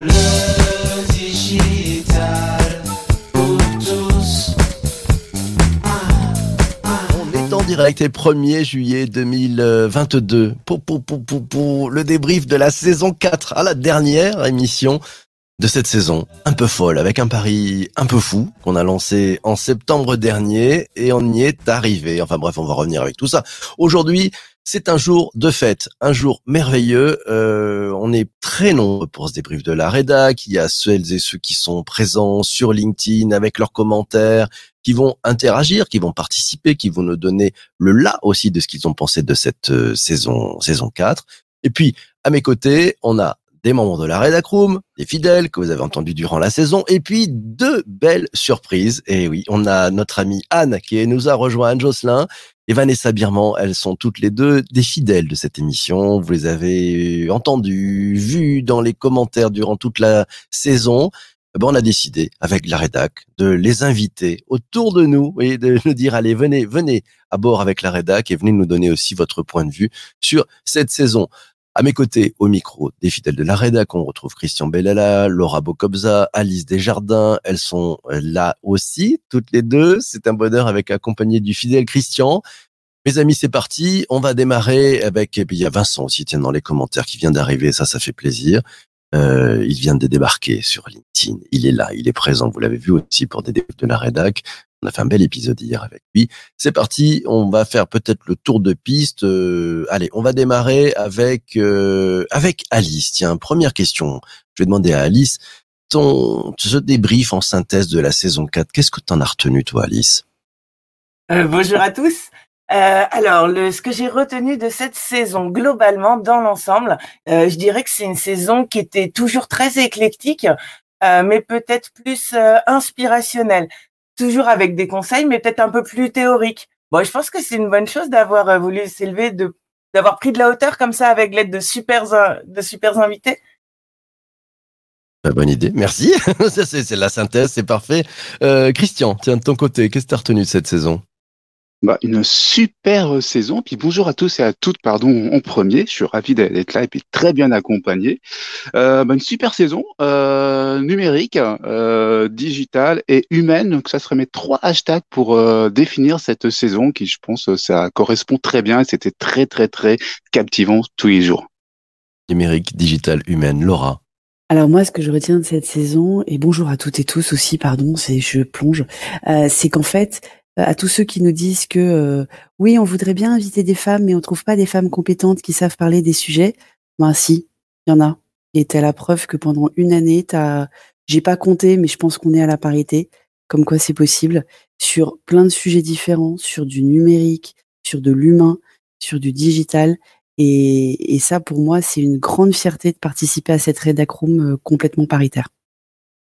On est en direct et 1er juillet 2022 pour, pour, pour, pour, pour le débrief de la saison 4 à la dernière émission de cette saison un peu folle avec un pari un peu fou qu'on a lancé en septembre dernier et on y est arrivé. Enfin bref, on va revenir avec tout ça. Aujourd'hui, c'est un jour de fête, un jour merveilleux. Euh, on est très nombreux pour ce débrief de la rédac. Il y a celles et ceux qui sont présents sur LinkedIn avec leurs commentaires, qui vont interagir, qui vont participer, qui vont nous donner le là aussi de ce qu'ils ont pensé de cette euh, saison saison 4. Et puis à mes côtés, on a des membres de la Redac Room, des fidèles que vous avez entendus durant la saison, et puis deux belles surprises. Et oui, on a notre amie Anne qui nous a rejoint, Jocelyn, et Vanessa Birman. Elles sont toutes les deux des fidèles de cette émission. Vous les avez entendues, vues dans les commentaires durant toute la saison. Eh ben, on a décidé, avec la rédac, de les inviter autour de nous et de nous dire, allez, venez, venez à bord avec la rédac et venez nous donner aussi votre point de vue sur cette saison. À mes côtés, au micro des fidèles de la rédac, on retrouve Christian Bellala, Laura Bocobza, Alice Desjardins. Elles sont là aussi, toutes les deux. C'est un bonheur avec accompagné du fidèle Christian. Mes amis, c'est parti. On va démarrer avec, et puis il y a Vincent aussi, tiens, dans les commentaires, qui vient d'arriver. Ça, ça fait plaisir. Euh, il vient de débarquer sur LinkedIn. Il est là, il est présent. Vous l'avez vu aussi pour des de la rédac. On a fait un bel épisode hier avec lui. C'est parti, on va faire peut-être le tour de piste. Euh, allez, on va démarrer avec euh, avec Alice. Tiens, première question. Je vais demander à Alice ton ce débrief en synthèse de la saison 4. Qu'est-ce que tu en as retenu toi, Alice? Euh, bonjour à tous. Euh, alors, le, ce que j'ai retenu de cette saison, globalement, dans l'ensemble, euh, je dirais que c'est une saison qui était toujours très éclectique, euh, mais peut-être plus euh, inspirationnelle. Toujours avec des conseils, mais peut-être un peu plus théoriques. Bon, je pense que c'est une bonne chose d'avoir euh, voulu s'élever, de d'avoir pris de la hauteur comme ça avec l'aide de super in- de super invités. Bah, Bonne idée, merci. C'est la synthèse, c'est parfait. Euh, Christian, tiens de ton côté, qu'est-ce que tu as retenu de cette saison? Bah, une super saison. Puis bonjour à tous et à toutes, pardon, en premier. Je suis ravi d'être là et puis très bien accompagné. Euh, bah, une super saison euh, numérique, euh, digitale et humaine. Donc ça serait mes trois hashtags pour euh, définir cette saison qui, je pense, ça correspond très bien et c'était très très très captivant tous les jours. Numérique, digital, humaine. Laura. Alors moi, ce que je retiens de cette saison, et bonjour à toutes et tous aussi, pardon, c'est je plonge, euh, c'est qu'en fait, euh, à tous ceux qui nous disent que euh, oui, on voudrait bien inviter des femmes, mais on trouve pas des femmes compétentes qui savent parler des sujets, ben si, il y en a. Et t'as la preuve que pendant une année, t'as, j'ai pas compté, mais je pense qu'on est à la parité, comme quoi c'est possible, sur plein de sujets différents, sur du numérique, sur de l'humain, sur du digital. Et, et ça, pour moi, c'est une grande fierté de participer à cette rédac room euh, complètement paritaire.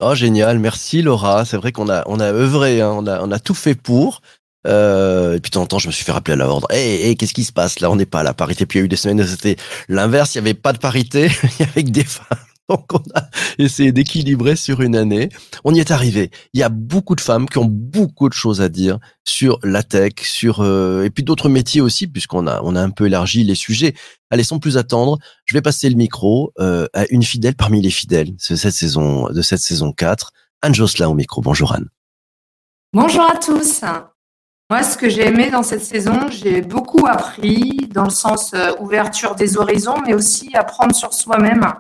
Oh génial, merci Laura. C'est vrai qu'on a on a œuvré, hein, on a on a tout fait pour. Euh, et puis de temps en temps, je me suis fait rappeler à l'ordre. Hé, hey, qu'est-ce qui se passe? Là On n'est pas à la parité. Puis il y a eu des semaines où c'était l'inverse. Il y avait pas de parité. Il y avait que des femmes. Donc on a essayé d'équilibrer sur une année. On y est arrivé. Il y a beaucoup de femmes qui ont beaucoup de choses à dire sur la tech, sur euh, et puis d'autres métiers aussi, puisqu'on a on a un peu élargi les sujets. Allez, sans plus attendre, je vais passer le micro euh, à une fidèle parmi les fidèles de cette saison de cette saison 4, Anne Jocelyn au micro. Bonjour Anne. Bonjour à tous. Moi, ce que j'ai aimé dans cette saison, j'ai beaucoup appris dans le sens euh, ouverture des horizons, mais aussi apprendre sur soi-même.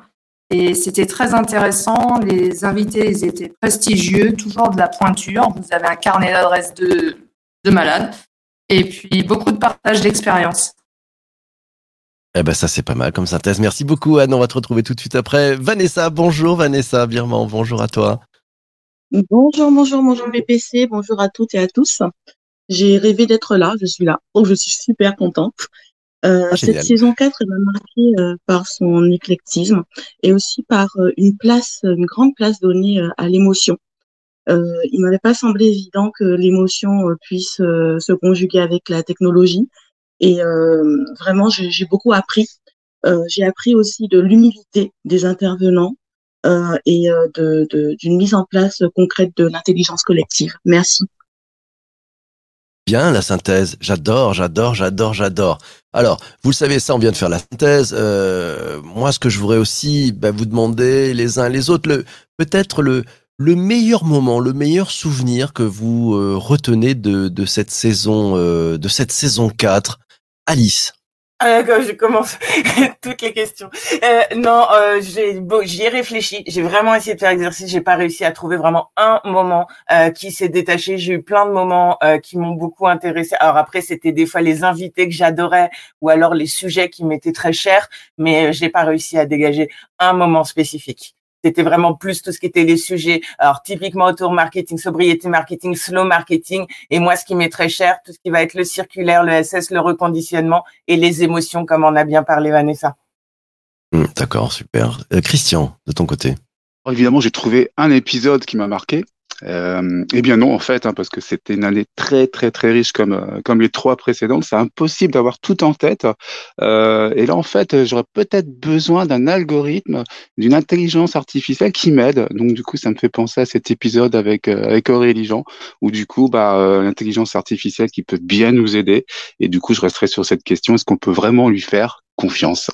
Et c'était très intéressant. Les invités, ils étaient prestigieux, toujours de la pointure. Vous avez un carnet d'adresses de, de malade. Et puis, beaucoup de partage d'expérience. Eh ben ça c'est pas mal comme synthèse. Merci beaucoup Anne. On va te retrouver tout de suite après. Vanessa, bonjour Vanessa Birman, bonjour à toi. Bonjour, bonjour, bonjour BPC, bonjour à toutes et à tous. J'ai rêvé d'être là, je suis là, donc je suis super contente. Euh, Ah, cette saison 4 elle m'a marquée euh, par son éclectisme et aussi par euh, une place, une grande place donnée à l'émotion. Euh, il m'avait pas semblé évident que l'émotion puisse se conjuguer avec la technologie et vraiment j'ai beaucoup appris. J'ai appris aussi de l'humilité des intervenants et euh, de, de- d'une mise en place concrète de l'intelligence collective. Merci. Bien la synthèse. J'adore, j'adore, j'adore, j'adore. Alors, vous le savez, ça, on vient de faire la synthèse. Euh, moi, ce que je voudrais aussi bah, vous demander les uns les autres, le, peut-être le, le meilleur moment, le meilleur souvenir que vous euh, retenez de, de cette saison, euh, de cette saison 4. Alice. Ah, je commence toutes les questions. Euh, non, euh, j'ai bon, j'y ai réfléchi. J'ai vraiment essayé de faire exercice. J'ai pas réussi à trouver vraiment un moment euh, qui s'est détaché. J'ai eu plein de moments euh, qui m'ont beaucoup intéressé. Alors après, c'était des fois les invités que j'adorais ou alors les sujets qui m'étaient très chers, mais euh, j'ai pas réussi à dégager un moment spécifique. C'était vraiment plus tout ce qui était les sujets. Alors typiquement autour marketing, sobriété marketing, slow marketing. Et moi, ce qui m'est très cher, tout ce qui va être le circulaire, le SS, le reconditionnement et les émotions, comme on a bien parlé Vanessa. Hum, D'accord, super. Euh, Christian, de ton côté. Évidemment, j'ai trouvé un épisode qui m'a marqué. Euh, eh bien non, en fait, hein, parce que c'était une année très très très riche comme euh, comme les trois précédentes. C'est impossible d'avoir tout en tête. Euh, et là, en fait, j'aurais peut-être besoin d'un algorithme, d'une intelligence artificielle qui m'aide. Donc du coup, ça me fait penser à cet épisode avec euh, avec Aurélie Jean, où du coup, bah, l'intelligence artificielle qui peut bien nous aider. Et du coup, je resterai sur cette question est-ce qu'on peut vraiment lui faire confiance?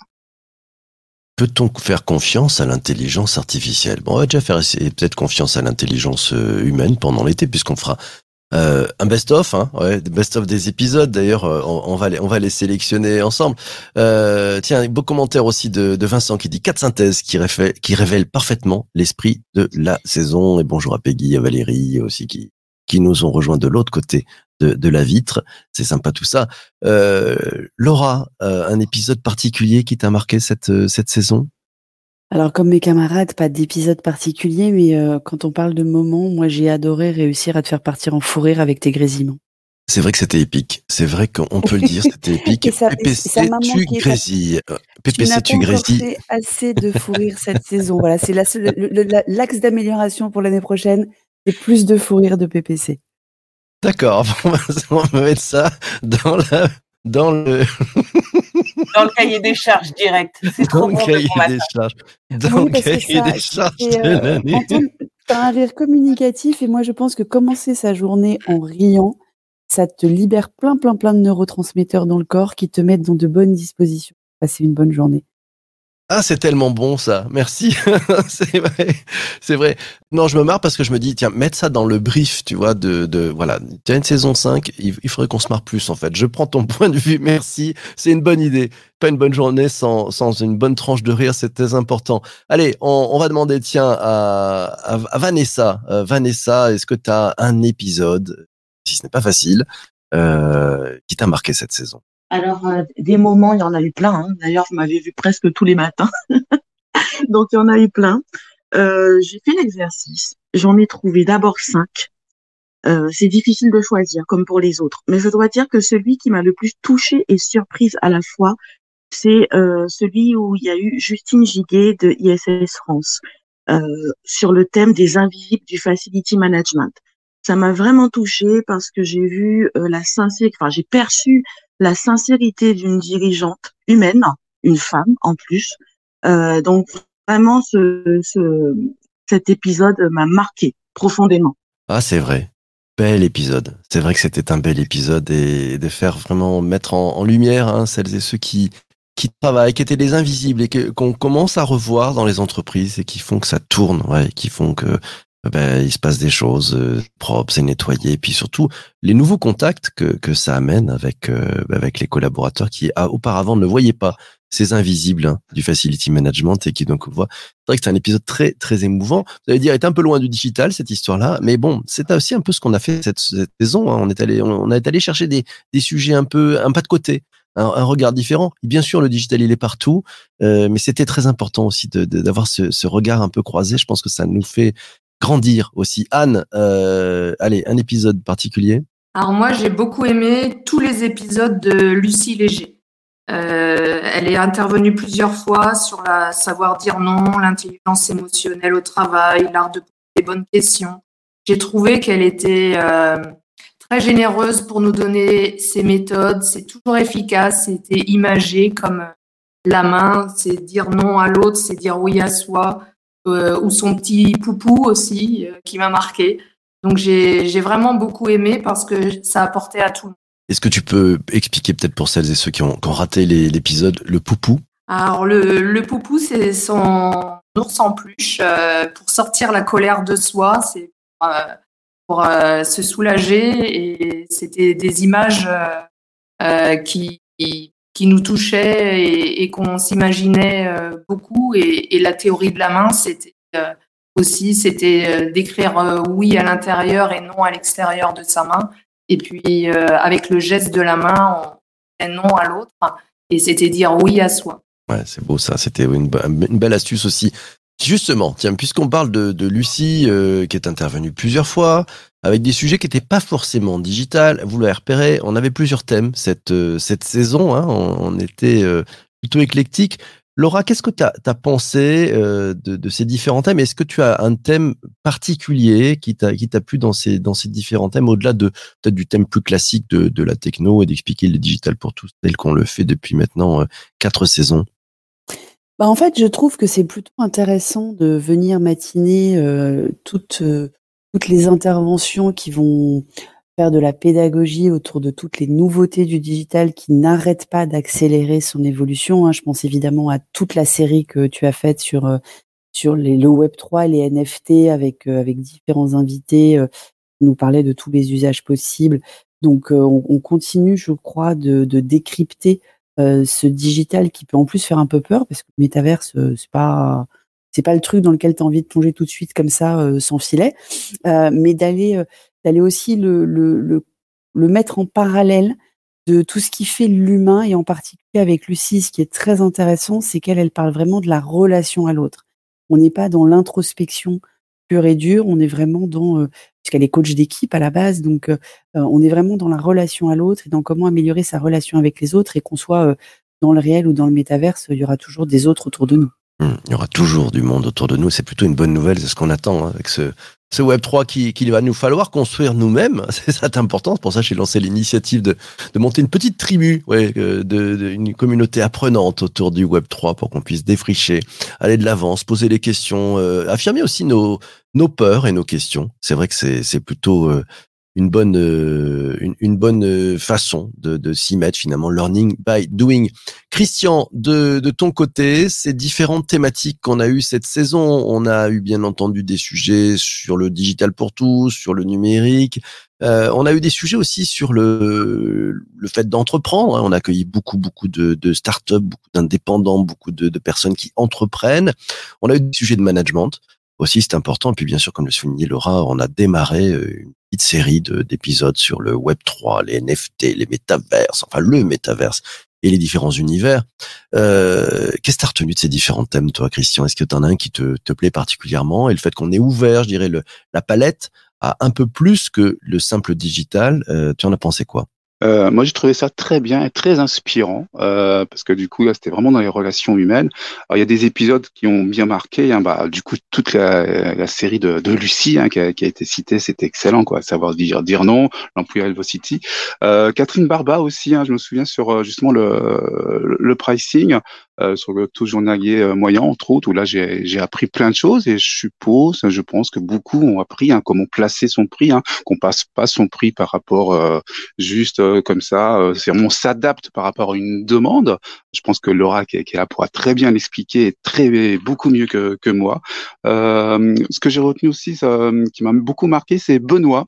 Peut-on faire confiance à l'intelligence artificielle? Bon, on va déjà faire peut-être confiance à l'intelligence euh, humaine pendant l'été, puisqu'on fera euh, un best-of, hein, ouais, best-of des épisodes. D'ailleurs, euh, on, va les, on va les sélectionner ensemble. Euh, tiens, beau commentaire aussi de, de Vincent qui dit quatre synthèses qui qui révèlent parfaitement l'esprit de la saison. Et bonjour à Peggy, à Valérie aussi qui qui nous ont rejoints de l'autre côté de, de la vitre. C'est sympa tout ça. Euh, Laura, euh, un épisode particulier qui t'a marqué cette euh, cette saison? Alors, comme mes camarades, pas d'épisode particulier, mais euh, quand on parle de moments, moi, j'ai adoré réussir à te faire partir en fou rire avec tes grésillements. C'est vrai que c'était épique. C'est vrai qu'on peut le dire, c'était épique. Et ça- ça PPC, m'a tu grésilles. Tu PPC, tu encore grésilles. fait assez de fou rire cette saison. Voilà, c'est l'axe d'amélioration pour l'année prochaine. C'est plus de fou rire de PPC. D'accord, on va- on va mettre ça dans la dans le Dans le cahier des charges direct. C'est dans trop le bon cahier des charges. Dans Oui, le cahier ça, des charges de euh, l'année. T'as un rire communicatif et moi je pense que commencer sa journée en riant, ça te libère plein plein plein de neurotransmetteurs dans le corps qui te mettent dans de bonnes dispositions. Passer une bonne journée. Ah, c'est tellement bon ça. Merci. c'est vrai. C'est vrai. Non, je me marre parce que je me dis tiens, mettre ça dans le brief, tu vois de de voilà, tu as une saison 5, il, il faudrait qu'on se marre plus en fait. Je prends ton point de vue. Merci. C'est une bonne idée. Pas une bonne journée sans sans une bonne tranche de rire, c'est très important. Allez, on, va demander tiens à à, à Vanessa. Euh, Vanessa, est-ce que tu as un épisode si ce n'est pas facile euh, qui t'a marqué cette saison? Alors, euh, des moments, il y en a eu plein. hein. D'ailleurs, vous m'avez vu presque tous les matins. Donc, il y en a eu plein. Euh, j'ai fait l'exercice. J'en ai trouvé d'abord cinq. Euh, c'est difficile de choisir, comme pour les autres. Mais je dois dire que celui qui m'a le plus touchée et surprise à la fois, c'est celui où il y a eu Justine Giguet de ISS France sur le thème des invisibles du facility management. Ça m'a vraiment touchée parce que j'ai vu euh, la sincérité, enfin j'ai perçu la sincérité d'une dirigeante humaine, une femme en plus. Euh, donc vraiment, ce, ce, cet épisode m'a marqué profondément. Ah, c'est vrai. Bel épisode. C'est vrai que c'était un bel épisode et de faire vraiment mettre en, lumière hein, celles et ceux qui qui travaillent, qui étaient les invisibles et que qu'on commence à revoir dans les entreprises et qui font que ça tourne, ouais, qui font que ben, il se passe des choses euh, propres, c'est nettoyé, et puis surtout les nouveaux contacts que que ça amène avec euh, avec les collaborateurs qui ah, auparavant ne voyaient pas ces invisibles hein, du facility management et qui donc voient. C'est vrai que c'est un épisode très très émouvant. Vous allez dire, est un peu loin du digital cette histoire-là, mais bon, c'est aussi un peu ce qu'on a fait cette, cette saison. hein. On est allé on est allé chercher des des sujets un peu un pas de côté. Un, regard différent. Bien sûr, le digital il est partout, euh, mais c'était très important aussi de- de- d'avoir ce, ce regard un peu croisé. Je pense que ça nous fait grandir aussi. Anne, euh, allez, un épisode particulier. Alors moi, j'ai beaucoup aimé tous les épisodes de Lucie Léger. Euh, elle est intervenue plusieurs fois sur la savoir dire non, l'intelligence émotionnelle au travail, l'art de poser les bonnes questions. J'ai trouvé qu'elle était euh, très généreuse pour nous donner ses méthodes. C'est toujours efficace, c'était imagé comme la main, c'est dire non à l'autre, c'est dire oui à soi, ou son petit poupou aussi, euh, qui m'a marqué. Donc j'ai j'ai vraiment beaucoup aimé parce que ça apportait à tout le monde. Est-ce que tu peux expliquer peut-être pour celles et ceux qui ont, qui ont raté les- l'épisode le poupou? Alors, le, le poupou, c'est son ours en peluche euh, pour sortir la colère de soi, c'est pour, euh, pour, euh, se soulager. Et c'était des images euh, euh, qui, qui, qui nous touchaient et, qu'on s'imaginait euh, beaucoup. Et, la théorie de la main, c'était euh, aussi c'était euh, d'écrire oui à l'intérieur et non à l'extérieur de sa main. Et puis, avec le geste de la main, on disait non à l'autre. Et c'était dire oui à soi. Ouais, c'est beau ça. C'était une, be- une belle astuce aussi. Justement, tiens, puisqu'on parle de, Lucie, qui est intervenue plusieurs fois, avec des sujets qui n'étaient pas forcément digital, vous l'avez repéré, on avait plusieurs thèmes cette, euh, cette saison, hein, on, était euh, plutôt éclectique. Laura, qu'est-ce que tu as, pensé euh, de, ces différents thèmes? Est-ce que tu as un thème particulier qui t'a plu dans ces, dans ces différents thèmes, au-delà de peut-être du thème plus classique de, la techno et d'expliquer le digital pour tous, tel qu'on le fait depuis maintenant quatre saisons? Bah, en fait, je trouve que c'est plutôt intéressant de venir matiner euh, toutes, euh, toutes les interventions qui vont faire de la pédagogie autour de toutes les nouveautés du digital qui n'arrêtent pas d'accélérer son évolution. hein. Je pense évidemment à toute la série que tu as faite sur, euh, sur le Web 3 et les NFT avec, euh, avec différents invités euh, qui nous parlaient de tous les usages possibles. Donc, on, on continue, je crois, de, de décrypter ce digital qui peut en plus faire un peu peur parce que le métaverse c'est pas c'est pas le truc dans lequel tu as envie de plonger tout de suite comme ça euh, sans filet euh, mais d'aller euh, d'aller aussi le, le, le, mettre en parallèle de tout ce qui fait l'humain et en particulier avec Lucie ce qui est très intéressant c'est qu'elle elle parle vraiment de la relation à l'autre on n'est pas dans l'introspection pure et dure on est vraiment dans euh, puisqu'elle est coach d'équipe à la base donc on est vraiment dans la relation à l'autre et dans comment améliorer sa relation avec les autres et qu'on soit dans le réel ou dans le métaverse, il y aura toujours des autres autour de nous. Hum, Il y aura toujours du monde autour de nous. C'est plutôt une bonne nouvelle, c'est ce qu'on attend hein, avec ce, ce Web 3 qui- qu'il va nous falloir construire nous-mêmes. C'est ça important. Pour ça j'ai lancé l'initiative de, de monter une petite tribu, ouais, de, une communauté apprenante autour du Web 3 pour qu'on puisse défricher, aller de l'avant, se poser les questions, euh, affirmer aussi nos, nos peurs et nos questions. C'est vrai que c'est c'est plutôt euh, une bonne euh, une, une bonne euh, façon de, de s'y mettre finalement learning by doing. Christian, de, de ton côté, ces différentes thématiques qu'on a eues cette saison, on a eu bien entendu des sujets sur le digital pour tous, sur le numérique. Euh, on a eu des sujets aussi sur le, le fait d'entreprendre. hein. On a accueilli beaucoup, beaucoup de, de startups, beaucoup d'indépendants, beaucoup de, de personnes qui entreprennent. On a eu des sujets de management aussi, c'est important. Et puis bien sûr, comme le soulignait Laura, on a démarré euh, une petite série de- d'épisodes sur le Web 3, les NFT, les métaverses, enfin le métaverse et les différents univers. Euh, Qu'est-ce que tu as retenu de ces différents thèmes, toi, Christian? Est-ce que tu en as un qui te, te plaît particulièrement? Et le fait qu'on ait ouvert, je dirais, le, la palette à un peu plus que le simple digital, euh, tu en as pensé quoi? Euh, moi, j'ai trouvé ça très bien et très inspirant euh, parce que du coup, là, c'était vraiment dans les relations humaines. Alors, il y a des épisodes qui ont bien marqué. Hein, bah, du coup, toute la, la série de, de Lucie hein, qui, a, qui a été citée, c'était excellent, quoi. Savoir dire dire non, l'employé Velocity. Euh, Catherine Barba aussi. Hein, je me souviens sur euh, justement le, le pricing. Euh, sur le taux journalier euh, moyen, entre autres, où là j'ai j'ai appris plein de choses et je suppose, je pense que beaucoup ont appris hein, comment placer son prix, hein, qu'on passe pas son prix par rapport euh, juste euh, comme ça, euh, on s'adapte par rapport à une demande. Je pense que Laura qui est, là pourra très bien l'expliquer, très beaucoup mieux que, moi. Euh, ce que j'ai retenu aussi, qui m'a beaucoup marqué, c'est Benoît.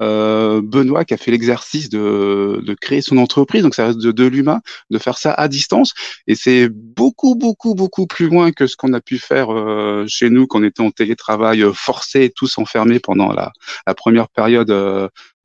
Benoît qui a fait l'exercice de, créer son entreprise, donc ça reste de, l'humain, de faire ça à distance, et c'est beaucoup beaucoup beaucoup plus loin que ce qu'on a pu faire chez nous quand on était en télétravail forcé, tous enfermés pendant la, première période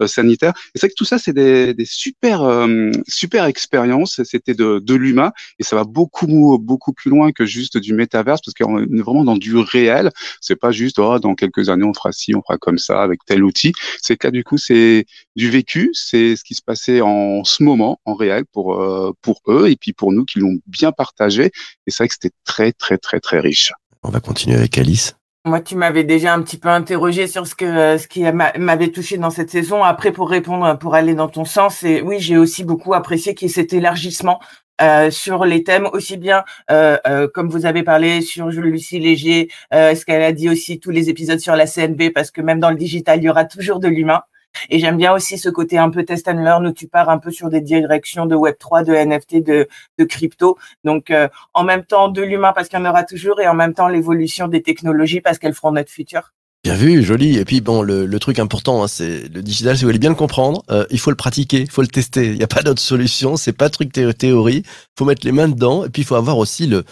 sanitaire. Et c'est vrai que tout ça, c'est des, des super euh, super expériences. C'était de, de l'humain et ça va beaucoup beaucoup plus loin que juste du métaverse parce qu'on est vraiment dans du réel. C'est pas juste oh, dans quelques années on fera ci, on fera comme ça avec tel outil. C'est que là du coup c'est du vécu, c'est ce qui se passait en ce moment en réel pour euh, pour eux et puis pour nous qui l'ont bien partagé. Et c'est vrai que c'était très très très très riche. On va continuer avec Alice. Moi, tu m'avais déjà un petit peu interrogé sur ce que ce qui m'a- m'avait touché dans cette saison. Après, pour répondre, pour aller dans ton sens, et oui, j'ai aussi beaucoup apprécié qu'il y ait cet élargissement euh, sur les thèmes, aussi bien euh, euh, comme vous avez parlé sur Lucie Léger, euh, ce qu'elle a dit aussi tous les épisodes sur la CNV, parce que même dans le digital, il y aura toujours de l'humain. Et j'aime bien aussi ce côté un peu test and learn où tu pars un peu sur des directions de Web 3, de NFT, de, crypto. Donc euh, en même temps de l'humain parce qu'il y en aura toujours et en même temps l'évolution des technologies parce qu'elles feront notre futur. Bien vu, joli. Et puis bon, le, le truc important, hein, c'est le digital. Si vous voulez bien le comprendre, euh, il faut le pratiquer, il faut le tester. Il n'y a pas d'autre solution. C'est pas truc thé théorie. faut mettre les mains dedans. Et puis il faut avoir aussi le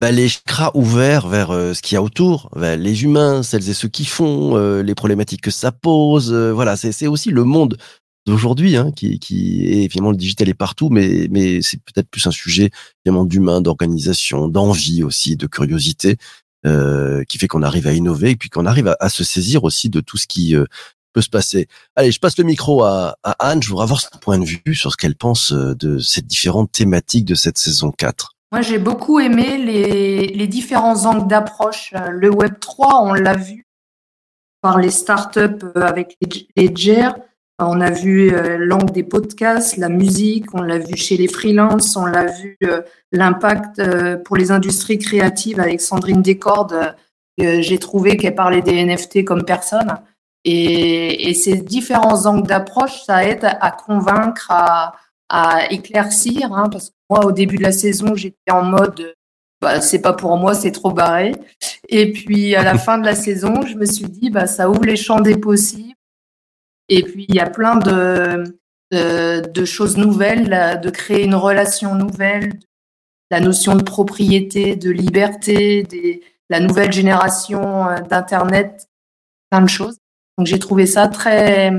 bah, les chakras ouverts vers euh, ce qu'il y a autour, vers les humains, celles et ceux qui font, euh, les problématiques que ça pose. voilà, c'est aussi le monde d'aujourd'hui hein, qui, qui est évidemment le digital est partout, mais mais c'est peut-être plus un sujet évidemment d'humain, d'organisation, d'envie aussi, de curiosité. Euh, qui fait qu'on arrive à innover et puis qu'on arrive à, se saisir aussi de tout ce qui euh, peut se passer. Allez, je passe le micro à, Anne. Je voudrais avoir son point de vue sur ce qu'elle pense euh, de ces différentes thématiques de cette saison 4. Moi, j'ai beaucoup aimé les, les différents angles d'approche. Le Web 3, on l'a vu par les startups avec les, les on a vu euh, l'angle des podcasts, la musique, on l'a vu chez les freelances, on l'a vu euh, l'impact euh, pour les industries créatives avec Sandrine Descordes. J'ai trouvé qu'elle parlait des NFT comme personne. Et, ces différents angles d'approche, ça aide à convaincre, à, éclaircir. Hein, parce que moi, au début de la saison, j'étais en mode bah, c'est pas pour moi, c'est trop barré. Et puis à la fin de la saison, je me suis dit bah ça ouvre les champs des possibles. Et puis, il y a plein de, de, choses nouvelles, de créer une relation nouvelle, la notion de propriété, de liberté, des, la nouvelle génération euh, d'Internet, plein de choses. Donc, j'ai trouvé ça très,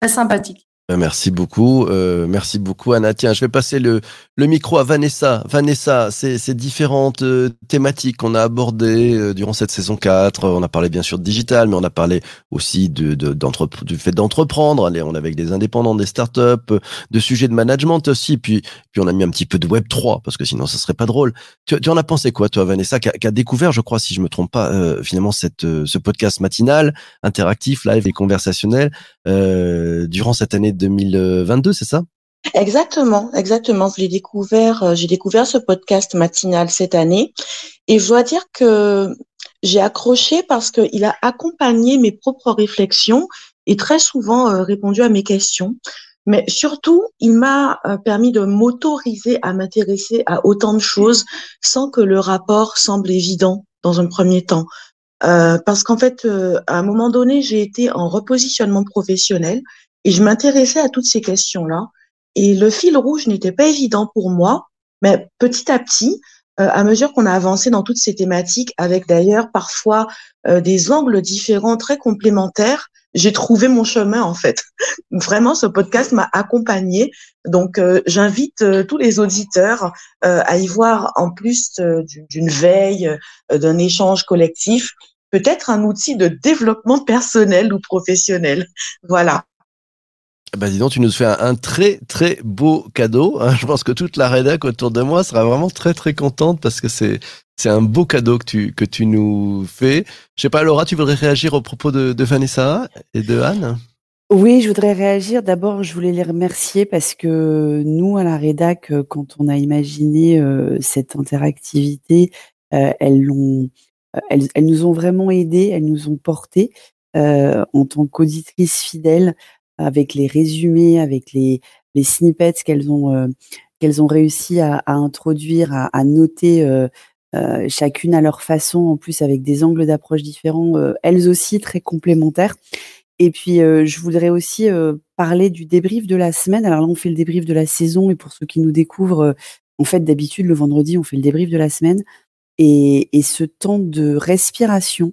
très sympathique. Ben, merci beaucoup, euh, merci beaucoup Anna. Tiens, je vais passer le, le micro à Vanessa. Vanessa, ces, ces différentes euh, thématiques qu'on a abordées euh, durant cette saison 4, on a parlé bien sûr de digital, mais on a parlé aussi de, de du fait d'entreprendre. On est avec des indépendants, des startups, de sujets de management aussi, puis, puis on a mis un petit peu de Web 3, parce que sinon ça serait pas drôle. Tu, tu en as pensé quoi, toi, Vanessa, qui a, découvert, je crois, si je me trompe pas, finalement, cette, ce podcast matinal, interactif, live et conversationnel, durant cette année 2022, c'est ça? Exactement, exactement. Je l'ai découvert, euh, j'ai découvert ce podcast matinal cette année et je dois dire que j'ai accroché parce qu'il a accompagné mes propres réflexions et très souvent euh, répondu à mes questions. Mais surtout, il m'a euh, permis de m'autoriser à m'intéresser à autant de choses sans que le rapport semble évident dans un premier temps. Parce qu'en fait, à un moment donné, j'ai été en repositionnement professionnel et je m'intéressais à toutes ces questions-là. Et le fil rouge n'était pas évident pour moi, mais petit à petit, euh, à mesure qu'on a avancé dans toutes ces thématiques, avec d'ailleurs parfois euh, des angles différents, très complémentaires, j'ai trouvé mon chemin en fait. Vraiment, ce podcast m'a accompagné. Donc, euh, j'invite tous les auditeurs à y voir, en plus d'une veille, d'un échange collectif, peut-être un outil de développement personnel ou professionnel. Voilà. Bah dis donc, tu nous fais un, très très beau cadeau. Hein. Je pense que toute la rédac autour de moi sera vraiment très très contente parce que c'est c'est un beau cadeau que tu que tu nous fais. Je sais pas, Laura, tu voudrais réagir au propos de, de Vanessa et de Anne? Oui, je voudrais réagir. D'abord, je voulais les remercier parce que nous, à la rédac, euh, quand on a imaginé euh, cette interactivité, euh, elles l'ont, elles, elles, nous ont vraiment aidés, elles nous ont portés en tant qu'auditrices fidèles avec les résumés, avec les, les snippets qu'elles ont, euh, qu'elles ont réussi à, à introduire, à, à noter euh, euh, chacune à leur façon, en plus avec des angles d'approche différents, elles aussi très complémentaires. Et puis, je voudrais aussi parler du débrief de la semaine. Alors là, on fait le débrief de la saison, et pour ceux qui nous découvrent, en fait, d'habitude, le vendredi, on fait le débrief de la semaine. Et, et ce temps de respiration,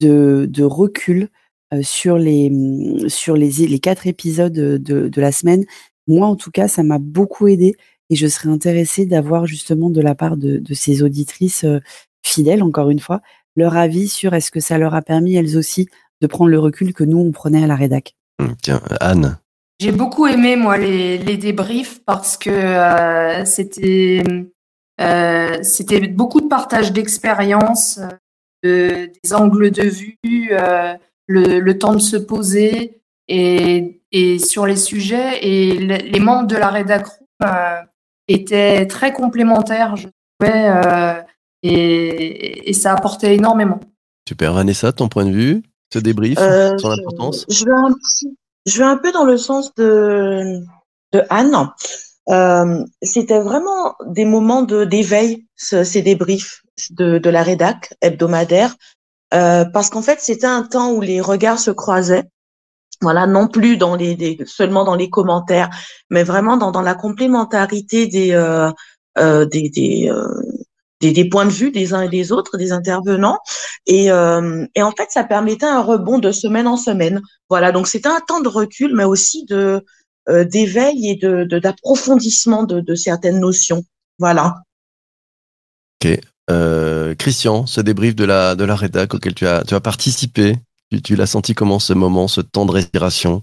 de, de recul, euh, sur les mmh, sur les, les quatre épisodes de, de la semaine. Moi, en tout cas, ça m'a beaucoup aidé et je serais intéressée d'avoir justement de la part de, de ces auditrices euh, fidèles, encore une fois, leur avis sur est-ce que ça leur a permis elles aussi de prendre le recul que nous on prenait à la rédac. Mmh, tiens, Anne. J'ai beaucoup aimé moi les, les débriefs parce que euh, c'était euh, c'était beaucoup de partage d'expériences, de, des angles de vue, euh, le, temps de se poser et, et, sur les sujets. Et les membres de la rédac euh, étaient très complémentaires, je trouvais, euh, et, et, ça apportait énormément. Super. Vanessa, ton point de vue, ce débrief, euh, son importance je vais, un petit, je vais un peu dans le sens de, de Anne. Euh, c'était vraiment des moments de d'éveil, ce- ces débriefs de, de la rédac hebdomadaire, euh, parce qu'en fait c'était un temps où les regards se croisaient. Voilà, non plus dans les, des- seulement dans les commentaires, mais vraiment dans, dans la complémentarité des euh, euh, des des, euh, des des points de vue des uns et des autres, des intervenants, et euh, et en fait ça permettait un rebond de semaine en semaine. Voilà, donc c'était un temps de recul, mais aussi de d'éveil et de d'approfondissement de, de certaines notions. Voilà. Euh, Christian, ce débrief de la, de la rédac auquel tu as, tu as participé, tu, tu l'as senti comment ce moment, ce temps de respiration?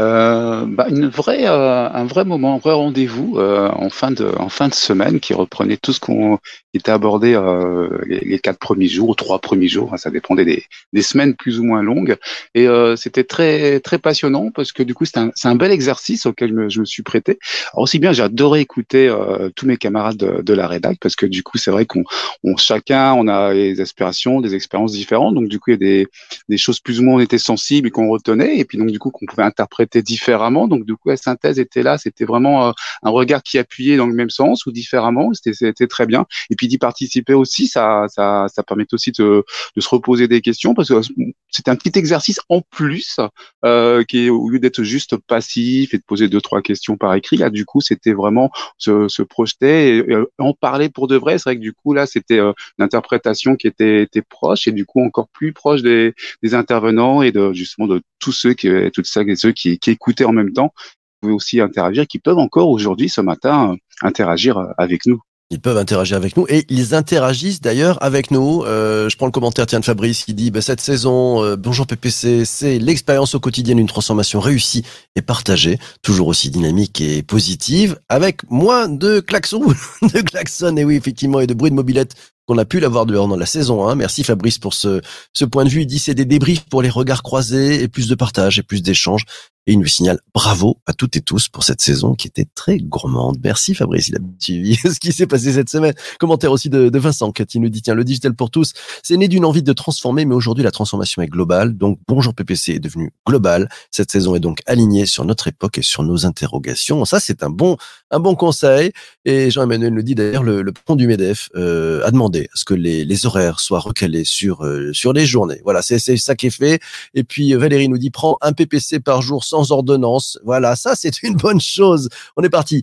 Euh, bah, une vraie, euh, un vrai moment, un vrai rendez-vous euh, en fin de, en fin de semaine qui reprenait tout ce qu'on était abordé euh, les, les quatre premiers jours, trois premiers jours, hein, ça dépendait des, des semaines plus ou moins longues. Et euh, c'était très, très passionnant parce que du coup c'est un, un bel exercice auquel je me, je me suis prêté. Alors, aussi bien, j'ai adoré écouter euh, tous mes camarades de, de la rédac parce que du coup c'est vrai qu'on, on, chacun, on a des aspirations, des expériences différentes. Donc du coup il y a des, des choses plus ou moins on était sensibles et qu'on retenait et puis donc du coup qu'on pouvait interpréter différemment. Donc du coup la synthèse était là. C'était vraiment euh, un regard qui appuyait dans le même sens ou différemment. C'était très bien. Et puis d'y participer aussi ça ça ça permet aussi de, de se reposer des questions parce que c'est un petit exercice en plus euh, qui est au lieu d'être juste passif et de poser deux trois questions par écrit là du coup c'était vraiment se, se projeter et, et en parler pour de vrai. C'est vrai que du coup là c'était euh, une qui était était proche et du coup encore plus proche des des intervenants et de justement de tous ceux qui toutes celles et ceux qui, qui écoutaient en même temps pouvaient aussi interagir qui peuvent encore aujourd'hui ce matin euh, interagir euh, avec nous Ils peuvent interagir avec nous et ils interagissent d'ailleurs avec nous. Euh, je prends le commentaire de Fabrice qui dit bah, cette saison, bonjour PPC, c'est l'expérience au quotidien d'une transformation réussie et partagée, toujours aussi dynamique et positive, avec moins de klaxons, de klaxons et oui effectivement et de bruit de mobilette qu'on a pu l'avoir durant la saison 1. Merci Fabrice pour ce point de vue. Il dit c'est des débriefs pour les regards croisés et plus de partage et plus d'échanges. Et il nous signale bravo à toutes et tous pour cette saison qui était très gourmande. Merci Fabrice, il a suivi ce qui s'est passé cette semaine. Commentaire aussi de, Vincent qui nous dit tiens le digital pour tous, c'est né d'une envie de transformer, mais aujourd'hui la transformation est globale. Donc bonjour PPC est devenu global. Cette saison est donc alignée sur notre époque et sur nos interrogations. Ça c'est un bon un bon conseil. Et Jean-Emmanuel nous dit d'ailleurs le, le patron du Medef euh, a demandé à ce que les, les horaires soient recalés sur euh, sur les journées. Voilà, c'est c'est ça qui est fait. Et puis Valérie nous dit prends un PPC par jour sans ordonnance. Voilà, ça c'est une bonne chose. On est parti.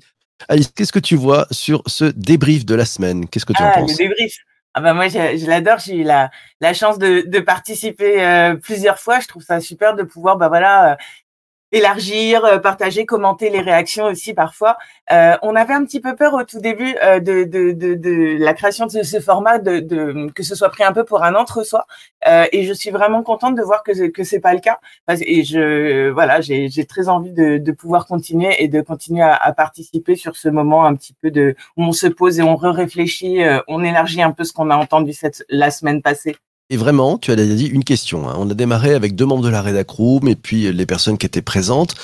Alice, qu'est-ce que tu vois sur ce débrief de la semaine? Qu'est-ce que tu en Ah, le penses? débrief. Ah bah moi, je, je l'adore. J'ai eu la, la chance de, de participer euh, plusieurs fois. Je trouve ça super de pouvoir, bah voilà, euh, élargir, euh, partager, commenter les réactions aussi parfois. Euh, on avait un petit peu peur au tout début euh, de, de, de, de la création de ce format, de, de que ce soit pris un peu pour un entre-soi. Euh, et je suis vraiment contente de voir que que c'est pas le cas. Et je voilà, j'ai très envie de, de pouvoir continuer et de continuer à, à participer sur ce moment un petit peu de où on se pose et on réfléchit, on élargit un peu ce qu'on a entendu cette la semaine passée. Et vraiment, tu as dit une question. hein. On a démarré avec deux membres de la Redac Room et puis les personnes qui étaient présentes.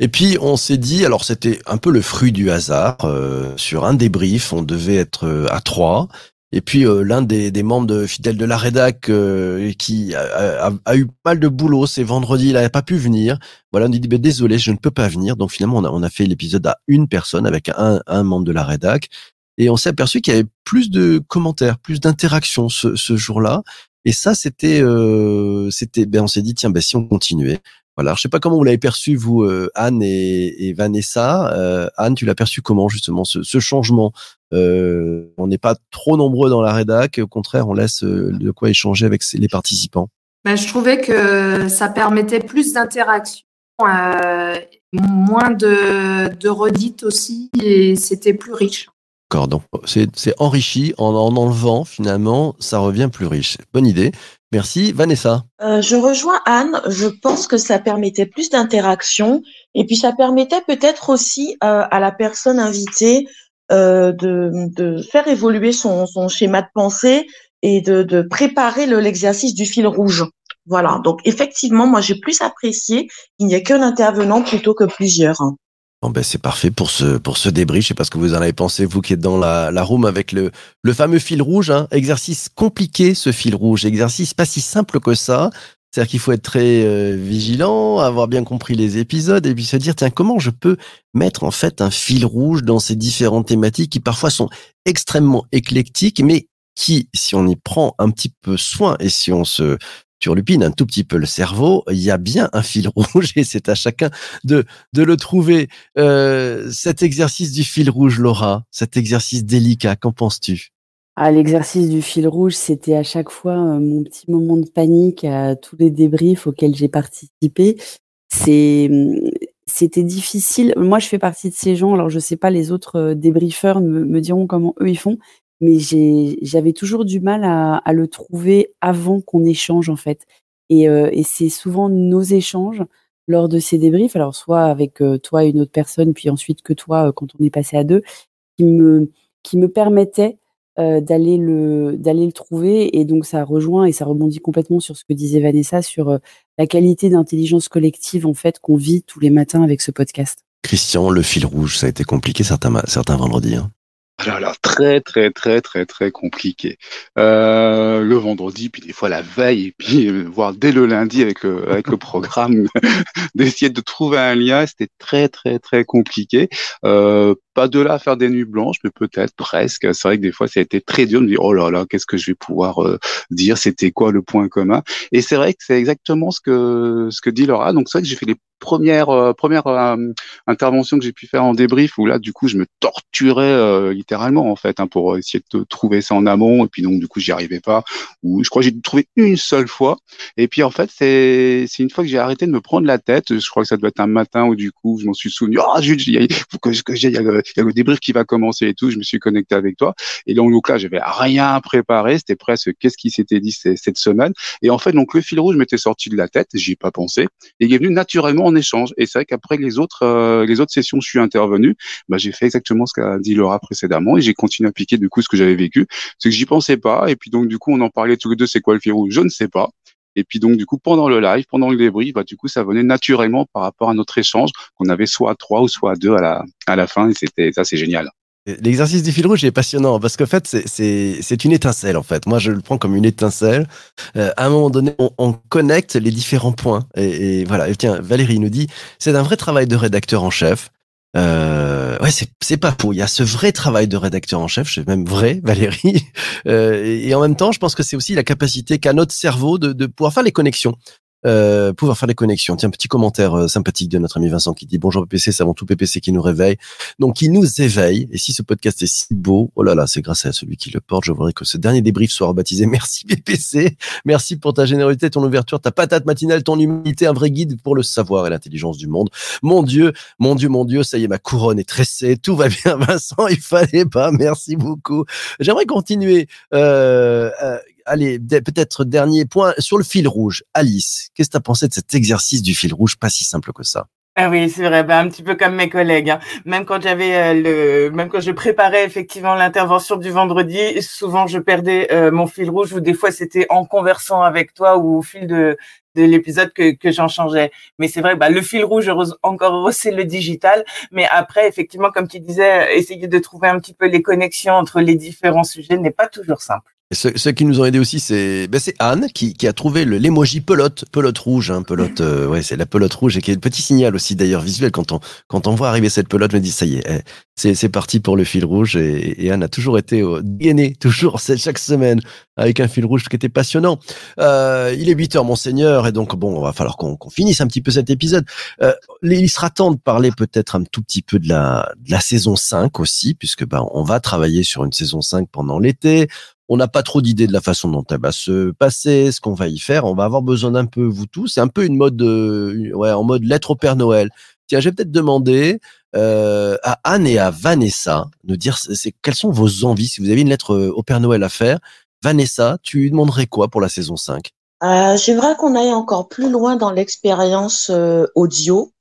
Et puis on s'est dit, alors c'était un peu le fruit du hasard. euh, sur un débrief, on devait être euh, à trois. Et puis euh, l'un des, des membres fidèles de la rédac euh, qui a, a- a eu mal de boulot, c'est vendredi, il n'avait pas pu venir. Voilà, on dit ben, désolé, je ne peux pas venir. Donc finalement, on a, on a fait l'épisode à une personne avec un, un membre de la rédac. Et on s'est aperçu qu'il y avait plus de commentaires, plus d'interactions ce, ce jour-là. Et ça, c'était, euh, c'était, ben on s'est dit tiens, ben si on continuait. Voilà, je sais pas comment vous l'avez perçu vous, euh, Anne et, Vanessa. Euh, Anne, tu l'as perçu comment justement ce, changement? On n'est pas trop nombreux dans la rédac, au contraire, on laisse de quoi échanger avec les participants. Ben, je trouvais que ça permettait plus d'interaction, moins de redites aussi, et c'était plus riche. D'accord, donc c'est enrichi en en enlevant finalement, ça revient plus riche. Bonne idée. Merci, Vanessa. Euh, je rejoins Anne. Je pense que ça permettait plus d'interaction et puis ça permettait peut-être aussi euh, à la personne invitée euh, de, faire évoluer son, schéma de pensée et de, préparer le- l'exercice du fil rouge. Voilà. Donc effectivement, moi j'ai plus apprécié qu'il n'y ait qu'un intervenant plutôt que plusieurs. Bon ben c'est parfait pour ce pour ce débrief. Je sais pas ce que vous en avez pensé vous qui êtes dans la, la room avec le le fameux fil rouge. Hein. Exercice compliqué ce fil rouge. Exercice pas si simple que ça. C'est-à-dire qu'il faut être très euh, vigilant, avoir bien compris les épisodes et puis se dire tiens comment je peux mettre en fait un fil rouge dans ces différentes thématiques qui parfois sont extrêmement éclectiques mais qui si on y prend un petit peu soin et si on se turlupine un tout petit peu le cerveau, il y a bien un fil rouge et c'est à chacun de, le trouver. Euh, cet exercice du fil rouge, Laura, cet exercice délicat, qu'en penses-tu? Ah, L'exercice du fil rouge, c'était à chaque fois euh, mon petit moment de panique à tous les débriefs auxquels j'ai participé. C'est c'était difficile. Moi, je fais partie de ces gens. Alors, je sais pas, les autres euh, débriefeurs me diront comment eux ils font, mais j'avais toujours du mal à, à, le trouver avant qu'on échange en fait. Et, euh, et c'est souvent nos échanges lors de ces débriefs, alors soit avec euh, toi et une autre personne, puis ensuite que toi euh, quand on est passé à deux, qui me qui me permettaient euh, d'aller le le trouver. Et donc ça rejoint et ça rebondit complètement sur ce que disait Vanessa sur la qualité d'intelligence collective en fait qu'on vit tous les matins avec ce podcast. Christian, le fil rouge, ça a été compliqué certains certains vendredis. Hein. Alors, très, très, très, très, très compliqué. Euh, le vendredi, puis des fois la veille, et puis euh, voire dès le lundi avec le, avec le programme, d'essayer de trouver un lien, c'était très, très, très compliqué. Euh, pas de là à faire des nuits blanches, mais peut-être presque. C'est vrai que des fois, ça a été très dur de me dire, oh là là, qu'est-ce que je vais pouvoir euh, dire? C'était quoi le point commun? Et c'est vrai que c'est exactement ce que ce que dit Laura. Donc c'est vrai que j'ai fait les première euh, première euh, intervention que j'ai pu faire en débrief où là du coup je me torturais euh, littéralement en fait hein, pour essayer de trouver ça en amont. Et puis donc du coup j'y arrivais pas. Ou je crois que j'ai trouvé une seule fois. Et puis en fait c'est c'est une fois que j'ai arrêté de me prendre la tête. Je crois que ça doit être un matin où du coup je m'en suis souvenu. Ah oh, il faut que, que il y, a le, y a le débrief qui va commencer et tout. Je me suis connecté avec toi. Et donc là j'avais rien préparé. C'était presque qu'est-ce qui s'était dit cette semaine. Et en fait donc le fil rouge m'était sorti de la tête. J'y ai pas pensé. Et il est venu naturellement en échange. Et c'est vrai qu'après les autres, euh, les autres sessions, je suis intervenu. Bah, j'ai fait exactement ce qu'a dit Laura précédemment et j'ai continué à appliquer du coup ce que j'avais vécu. C'est que j'y pensais pas. Et puis donc du coup, on en parlait tous les deux. C'est quoi le fil rouge? Je ne sais pas. Et puis donc du coup pendant le live, pendant le débrief, bah du coup ça venait naturellement par rapport à notre échange qu'on avait soit à trois ou soit à deux à la à la fin et c'était ça c'est génial. L'exercice du fil rouge est passionnant parce qu'en fait, c'est une étincelle en fait. Moi, je le prends comme une étincelle. Euh, à un moment donné, on, on, connecte les différents points. Et, et voilà. Et tiens, Valérie nous dit, c'est un vrai travail de rédacteur en chef. Euh, ouais, c'est pas faux. Il y a ce vrai travail de rédacteur en chef, c'est même vrai, Valérie. Euh, et, en même temps, je pense que c'est aussi la capacité qu'a notre cerveau de, de pouvoir faire les connexions euh, pouvoir faire des connexions. Tiens, petit commentaire euh, sympathique de notre ami Vincent qui dit bonjour PPC, c'est avant tout PPC qui nous réveille. Donc, qui nous éveille. Et si ce podcast est si beau, oh là là, c'est grâce à celui qui le porte. Je voudrais que ce dernier débrief soit rebaptisé. Merci PPC. Merci pour ta générosité, ton ouverture, ta patate matinale, ton humanité, un vrai guide pour le savoir et l'intelligence du monde. Mon Dieu, mon Dieu, mon Dieu, ça y est, ma couronne est tressée. Tout va bien, Vincent. Il fallait pas. Merci beaucoup. J'aimerais continuer. Euh, euh, allez, peut-être dernier point sur le fil rouge. Alice, qu'est-ce que tu as pensé de cet exercice du fil rouge? Pas si simple que ça. Ah oui, c'est vrai, ben, un petit peu comme mes collègues. Hein. Même quand j'avais euh, le, même quand je préparais effectivement l'intervention du vendredi, souvent je perdais euh, mon fil rouge ou des fois c'était en conversant avec toi ou au fil de, de l'épisode que, j'en changeais. Mais c'est vrai, bah, le fil rouge, encore c'est le digital. Mais après, effectivement, comme tu disais, essayer de trouver un petit peu les connexions entre les différents sujets n'est pas toujours simple. Ceux, qui nous ont aidé aussi, c'est ben Anne qui, a trouvé l'émoji pelote, pelote rouge, hein, pelote, euh, ouais, c'est la pelote rouge et qui est le petit signal aussi d'ailleurs visuel quand on quand on voit arriver cette pelote, me dit ça y est, c'est parti pour le fil rouge et, et Anne a toujours été au gainé, toujours chaque semaine avec un fil rouge qui était passionnant. Euh, il est 8 heures, monseigneur, et donc bon, on va falloir qu'on qu'on finisse un petit peu cet épisode. Euh, il sera temps de parler peut-être un tout petit peu de la de la saison 5 aussi, puisque ben on va travailler sur une saison 5 pendant l'été on n'a pas trop d'idées de la façon dont elle va se passer, ce qu'on va y faire. On va avoir besoin d'un peu vous tous. C'est un peu une mode, euh, ouais, en mode lettre au Père Noël. Tiens, j'ai peut-être demandé euh, à Anne et à Vanessa de dire c'est quelles sont vos envies? Si vous avez une lettre euh, au Père Noël à faire, Vanessa, tu demanderais quoi pour la saison 5 euh, J'aimerais qu'on aille encore plus loin dans l'expérience euh, audio.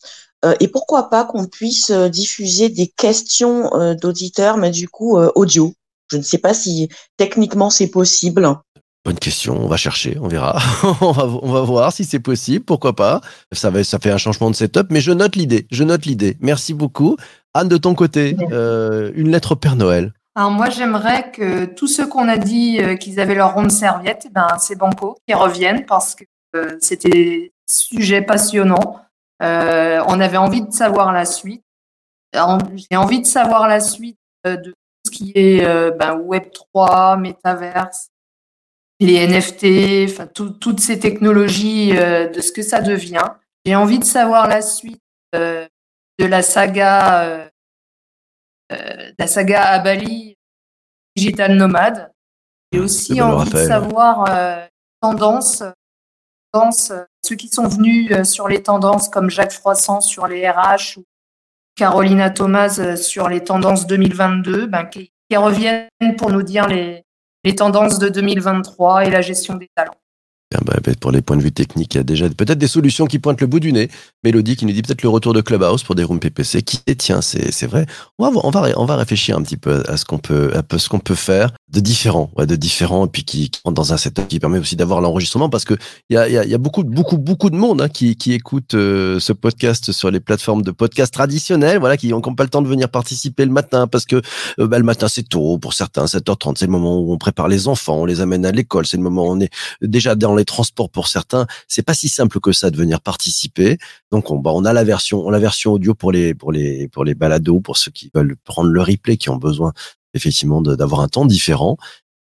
Et pourquoi pas qu'on puisse diffuser des questions d'auditeurs, mais du coup audio. Je ne sais pas si techniquement c'est possible. Bonne question, on va chercher, on verra. on, va, on va voir si c'est possible, pourquoi pas. Ça, va, ça fait un changement de setup, mais je note l'idée, je note l'idée. Merci beaucoup. Anne, de ton côté, euh, une lettre au Père Noël. Alors moi, j'aimerais que tous ceux qu'on a dit euh, qu'ils avaient leur ronde serviette, eh ben, c'est banco, qu'ils reviennent parce que Euh, C'était sujet passionnant. Euh, on avait envie de savoir la suite. J'ai envie de savoir la suite de tout ce qui est ben, Web 3, Metaverse, les NFT, enfin tout- toutes ces technologies, euh, de ce que ça devient. J'ai envie de savoir la suite euh, de la saga, euh, euh, la saga à Bali, Digital Nomade. J'ai aussi envie de savoir euh, tendances, tendances, euh, ceux qui sont venus euh, sur les tendances comme Jacques Froissant sur les RH ou Carolina Thomas euh, sur les tendances 2022, ben, qui, qui reviennent pour nous dire les, les tendances de 2023 et la gestion des talents. Bah, pour les points de vue techniques, il y a déjà peut-être des solutions qui pointent le bout du nez. Mélodie qui nous dit peut-être le retour de Clubhouse pour des rooms PPC. Qui est, tiens, c'est vrai. On va, on va, on va réfléchir un petit peu à ce qu'on peut, à ce qu'on peut faire de différent, de différent, et puis qui, rentre dans un setup qui permet aussi d'avoir l'enregistrement parce que il y a, y, y a beaucoup, beaucoup, beaucoup de monde hein, qui, qui écoute euh, ce podcast sur les plateformes de podcast traditionnelles, voilà, qui n'ont pas le temps de venir participer le matin parce que euh, bah, le matin c'est tôt pour certains, 7h30, c'est le moment où on prépare les enfants, on les amène à l'école, c'est le moment où on est déjà dans les transports pour certains. C'est pas si simple que ça de venir participer. Donc on, bah, on a la version, on a la version audio pour les pour les pour les balados, pour ceux qui veulent prendre le replay, qui ont besoin effectivement d'avoir un temps différent.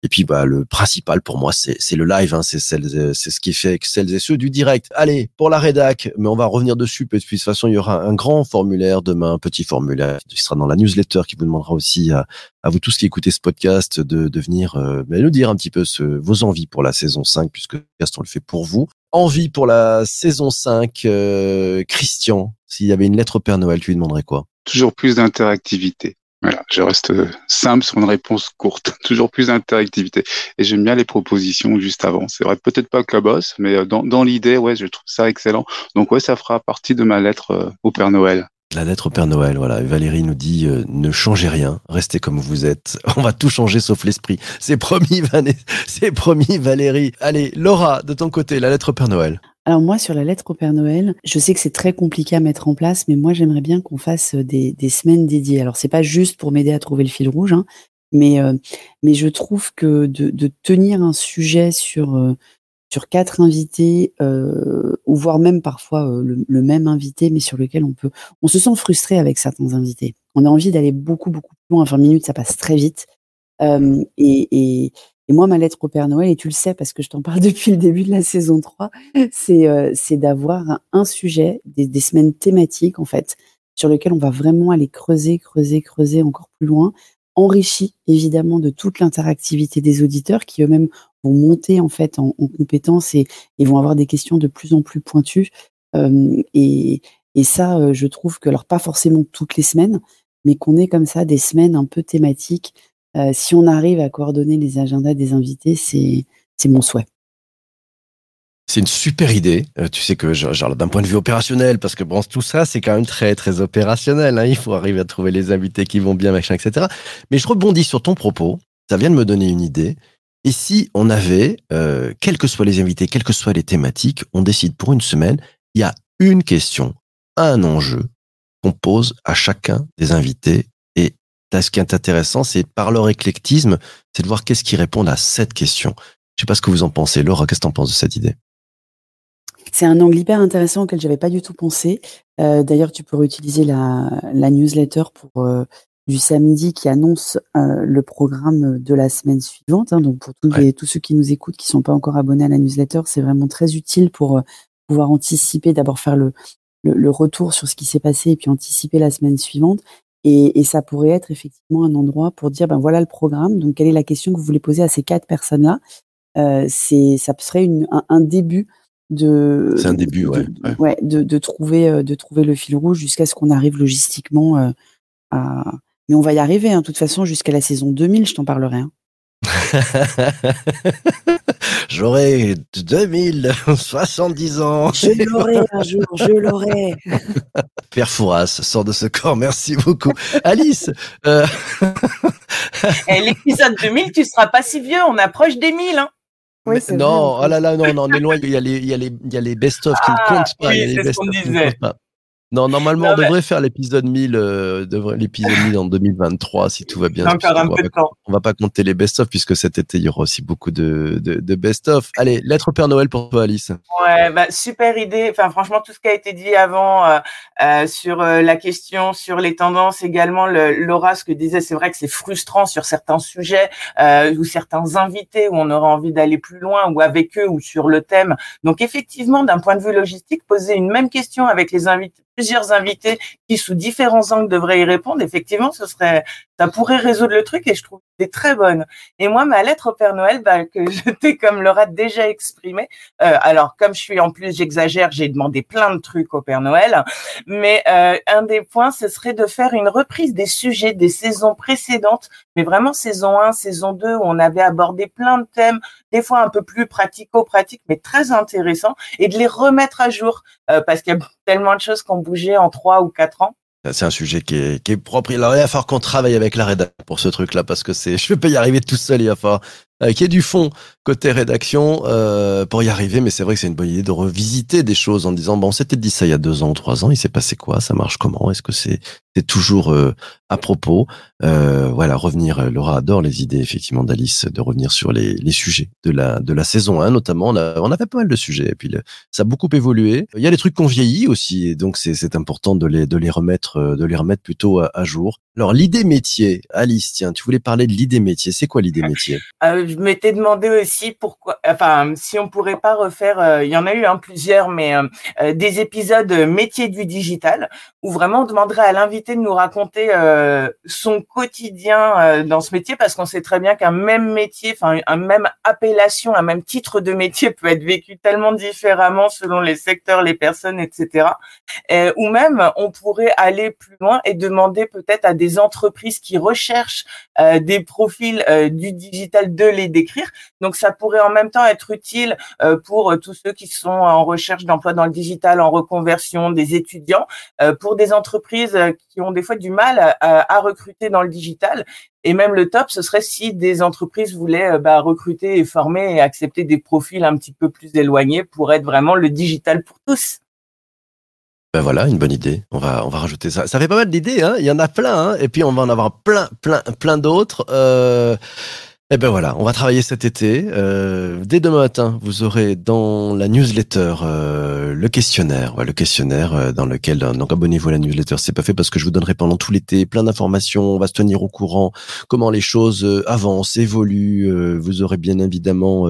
Et puis bah le principal pour moi c'est le live, hein, c'est c'est ce qui fait avec celles et ceux du direct. Allez pour la rédac, mais on va revenir dessus. Puis de toute façon il y aura un grand formulaire demain, un petit formulaire qui sera dans la newsletter qui vous demandera aussi à, vous tous qui écoutez ce podcast de, de venir euh, bah, nous dire un petit peu vos envies pour la saison 5 puisque on le fait pour vous. Envie pour la saison 5, euh, Christian, s'il y avait une lettre au Père Noël, tu lui demanderais quoi? Toujours plus d'interactivité. Voilà, je reste euh, simple sur une réponse courte. Toujours plus d'interactivité. Et j'aime bien les propositions juste avant. C'est vrai, peut-être pas Clubhouse, mais euh, dans, dans l'idée, ouais, je trouve ça excellent. Donc ouais, ça fera partie de ma lettre euh, au Père Noël. La lettre au Père Noël, voilà. Valérie nous dit ne changez rien, restez comme vous êtes. On va tout changer sauf l'esprit. C'est promis, c'est promis, Valérie. Allez, Laura, de ton côté, la lettre au Père Noël. Alors moi, sur la lettre au Père Noël, je sais que c'est très compliqué à mettre en place, mais moi, j'aimerais bien qu'on fasse des, des semaines dédiées. Alors, c'est pas juste pour m'aider à trouver le fil rouge, hein, mais, euh, mais je trouve que de, tenir un sujet sur, euh, quatre invités, euh, ou voire même parfois euh, le, même invité, mais sur lequel on peut... On se sent frustré avec certains invités. On a envie d'aller beaucoup, beaucoup plus loin. 20 minutes, ça passe très vite. Euh, et, et moi, ma lettre au Père Noël, et tu le sais parce que je t'en parle depuis le début de la saison 3, c'est euh, d'avoir un, sujet, des, des semaines thématiques en fait, sur lequel on va vraiment aller creuser, creuser, creuser encore plus loin, enrichi évidemment de toute l'interactivité des auditeurs qui eux-mêmes vont monter en fait en compétences et, et vont avoir des questions de plus en plus pointues. Euh, et, et ça, euh, je trouve que alors pas forcément toutes les semaines, mais qu'on ait comme ça des semaines un peu thématiques. Euh, si on arrive à coordonner les agendas des invités, c'est mon souhait. C'est une super idée. Euh, tu sais que, d'un point de vue opérationnel, parce que bon, tout ça, c'est quand même très, très opérationnel. Hein. Il faut arriver à trouver les invités qui vont bien, machin, etc. Mais je rebondis sur ton propos. Ça vient de me donner une idée. Et si on avait, euh, quels que soient les invités, quelles que soient les thématiques, on décide pour une semaine, il y a une question, un enjeu qu'on pose à chacun des invités. Là, ce qui est intéressant, c'est par leur éclectisme, c'est de voir qu'est-ce qui répond à cette question. Je sais pas ce que vous en pensez. Laura, qu'est-ce que tu en penses de cette idée? C'est un angle hyper intéressant auquel j'avais pas du tout pensé. Euh, D'ailleurs, tu peux réutiliser la, la newsletter pour euh, du samedi qui annonce euh, le programme de la semaine suivante. hein. donc pour tous, Ouais. les, tous ceux qui nous écoutent, qui sont pas encore abonnés à la newsletter, c'est vraiment très utile pour pouvoir anticiper, d'abord faire le, le, le retour sur ce qui s'est passé et puis anticiper la semaine suivante. Et, et ça pourrait être effectivement un endroit pour dire, ben voilà le programme. Donc quelle est la question que vous voulez poser à ces quatre personnes-là? Euh, C'est, ça serait une, un, un début de. C'est un début, de- ouais, de- ouais. ouais, de, de trouver, euh, de trouver le fil rouge jusqu'à ce qu'on arrive logistiquement euh, à. Mais on va y arriver, hein, de toute façon, jusqu'à la saison 2000, je t'en parlerai. hein. J'aurai 2070 ans. Je l'aurai un jour, je l'aurai. Pierre Fouras sort de ce corps. Merci beaucoup. Alice, euh, Et l'épisode 2000, tu seras pas si vieux, on approche des 1000. Hein. Oui, vrai, non, oh là là, non, non, on est loin. Il y a les, il y a les, il y a les best-of qui Ah, ne comptent pas. oui, c'est ce qu'on ne disait. comptent pas. Non, normalement, Non, on mais- devrait faire l'épisode 1000, euh, devrait- l'épisode 1000 en 2023, si tout va bien. Va pas-. On va pas compter les best-of, puisque cet été, il y aura aussi beaucoup de, de, de best-of. Allez, lettre au Père Noël pour toi, Alice. Ouais, bah, super idée. Enfin, franchement, tout ce qui a été dit avant euh, euh, sur euh, la question, sur les tendances, également, le, Laura, ce que disait, c'est vrai que c'est frustrant sur certains sujets euh, ou certains invités où on aurait envie d'aller plus loin ou avec eux ou sur le thème. Donc, effectivement, d'un point de vue logistique, poser une même question avec les invités, plusieurs invités qui, sous différents angles, devraient y répondre, effectivement, ce serait, ça pourrait résoudre le truc et je trouve que c'est très bonne. Et moi, ma lettre au Père Noël, bah, que je t'ai, comme Laura, déjà exprimé, euh, alors, comme je suis en plus, j'exagère, j'ai demandé plein de trucs au Père Noël, mais euh, un des points, ce serait de faire une reprise des sujets des saisons précédentes, mais vraiment saison 1, saison 2, où on avait abordé plein de thèmes, des fois un peu plus pratico-pratiques, mais très intéressants, et de les remettre à jour, euh, parce qu'il y a tellement de choses qui ont bougé en trois ou quatre ans. C'est un sujet qui est, qui est propre. Il va falloir qu'on travaille avec la rédac pour ce truc-là, parce que c'est, je vais pas y arriver tout seul. Il va falloir euh, qu'il y ait du fond côté rédaction euh, pour y arriver. Mais c'est vrai que c'est une bonne idée de revisiter des choses en disant bon, on s'était dit ça il y a deux ans ou trois ans. Il s'est passé quoi? Ça marche comment? Est-ce que c'est, toujours euh, à propos euh, Voilà, revenir. euh, Laura adore les idées effectivement d'Alice de revenir sur les, sujets de la de la saison 1 notamment. On a, on a fait pas mal de sujets. Et puis ça a beaucoup évolué. Il y a des trucs qu'on vieillit aussi, et donc c'est important de les de les remettre de les remettre plutôt à, jour. Alors l'idée métier, Alice, tiens, tu voulais parler de l'idée métier. C'est quoi l'idée métier? Je m'étais demandé aussi pourquoi, enfin, si on pourrait pas refaire, il y en a eu un plusieurs, mais des épisodes métier du digital où vraiment on demanderait à l'invité de nous raconter euh, son quotidien euh, dans ce métier parce qu'on sait très bien qu'un même métier, enfin, un même appellation, un même titre de métier peut être vécu tellement différemment selon les secteurs, les personnes, etc. Euh, ou même on pourrait aller plus loin et demander peut-être à des entreprises qui recherchent des profils du digital de les décrire. Donc ça pourrait en même temps être utile pour tous ceux qui sont en recherche d'emploi dans le digital, en reconversion, des étudiants, pour des entreprises qui ont des fois du mal à, recruter dans le digital. Et même le top, ce serait si des entreprises voulaient euh, bah, recruter et former et accepter des profils un petit peu plus éloignés pour être vraiment le digital pour tous. Ben voilà, une bonne idée. On va on va rajouter ça. Ça fait pas mal d'idées, hein. Il y en a plein, hein. Et puis on va en avoir plein plein plein d'autres. Euh, et ben voilà, on va travailler cet été. Euh, dès demain matin, vous aurez dans la newsletter euh, le questionnaire, le questionnaire euh, dans lequel donc abonnez-vous à la newsletter. C'est pas fait parce que je vous donnerai pendant tout l'été plein d'informations. On va se tenir au courant comment les choses avancent, évoluent. Vous aurez bien évidemment